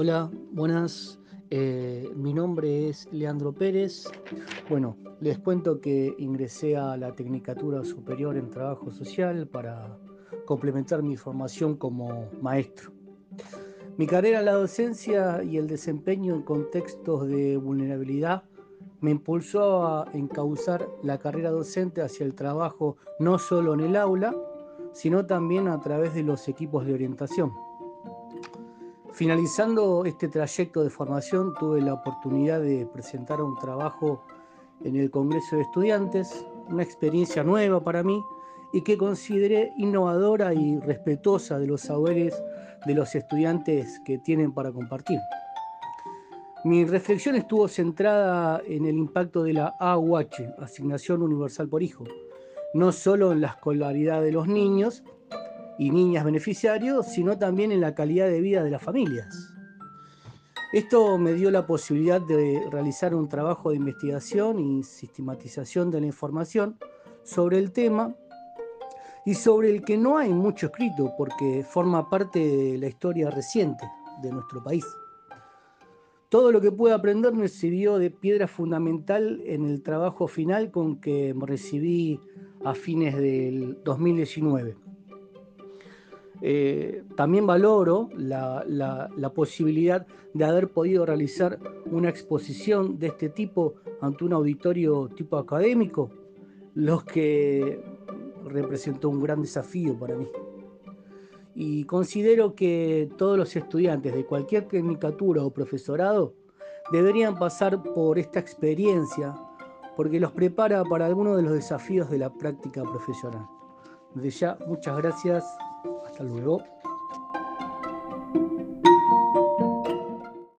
Hola, buenas. Eh, mi nombre es Leandro Pérez. Bueno, les cuento que ingresé a la Tecnicatura Superior en Trabajo Social para complementar mi formación como maestro. Mi carrera en la docencia y el desempeño en contextos de vulnerabilidad me impulsó a encauzar la carrera docente hacia el trabajo no solo en el aula, sino también a través de los equipos de orientación. Finalizando este trayecto de formación, tuve la oportunidad de presentar un trabajo en el Congreso de Estudiantes, una experiencia nueva para mí y que consideré innovadora y respetuosa de los saberes de los estudiantes que tienen para compartir. Mi reflexión estuvo centrada en el impacto de la AUH, Asignación Universal por Hijo, no solo en la escolaridad de los niños, y niñas beneficiarios, sino también en la calidad de vida de las familias. Esto me dio la posibilidad de realizar un trabajo de investigación y sistematización de la información sobre el tema y sobre el que no hay mucho escrito porque forma parte de la historia reciente de nuestro país. Todo lo que pude aprender me sirvió de piedra fundamental en el trabajo final con que recibí a fines del 2019. Eh, también valoro la, posibilidad de haber podido realizar una exposición de este tipo ante un auditorio tipo académico, lo que representó un gran desafío para mí. Y considero que todos los estudiantes de cualquier tecnicatura o profesorado deberían pasar por esta experiencia porque los prepara para algunos de los desafíos de la práctica profesional. Desde ya, muchas gracias hasta luego.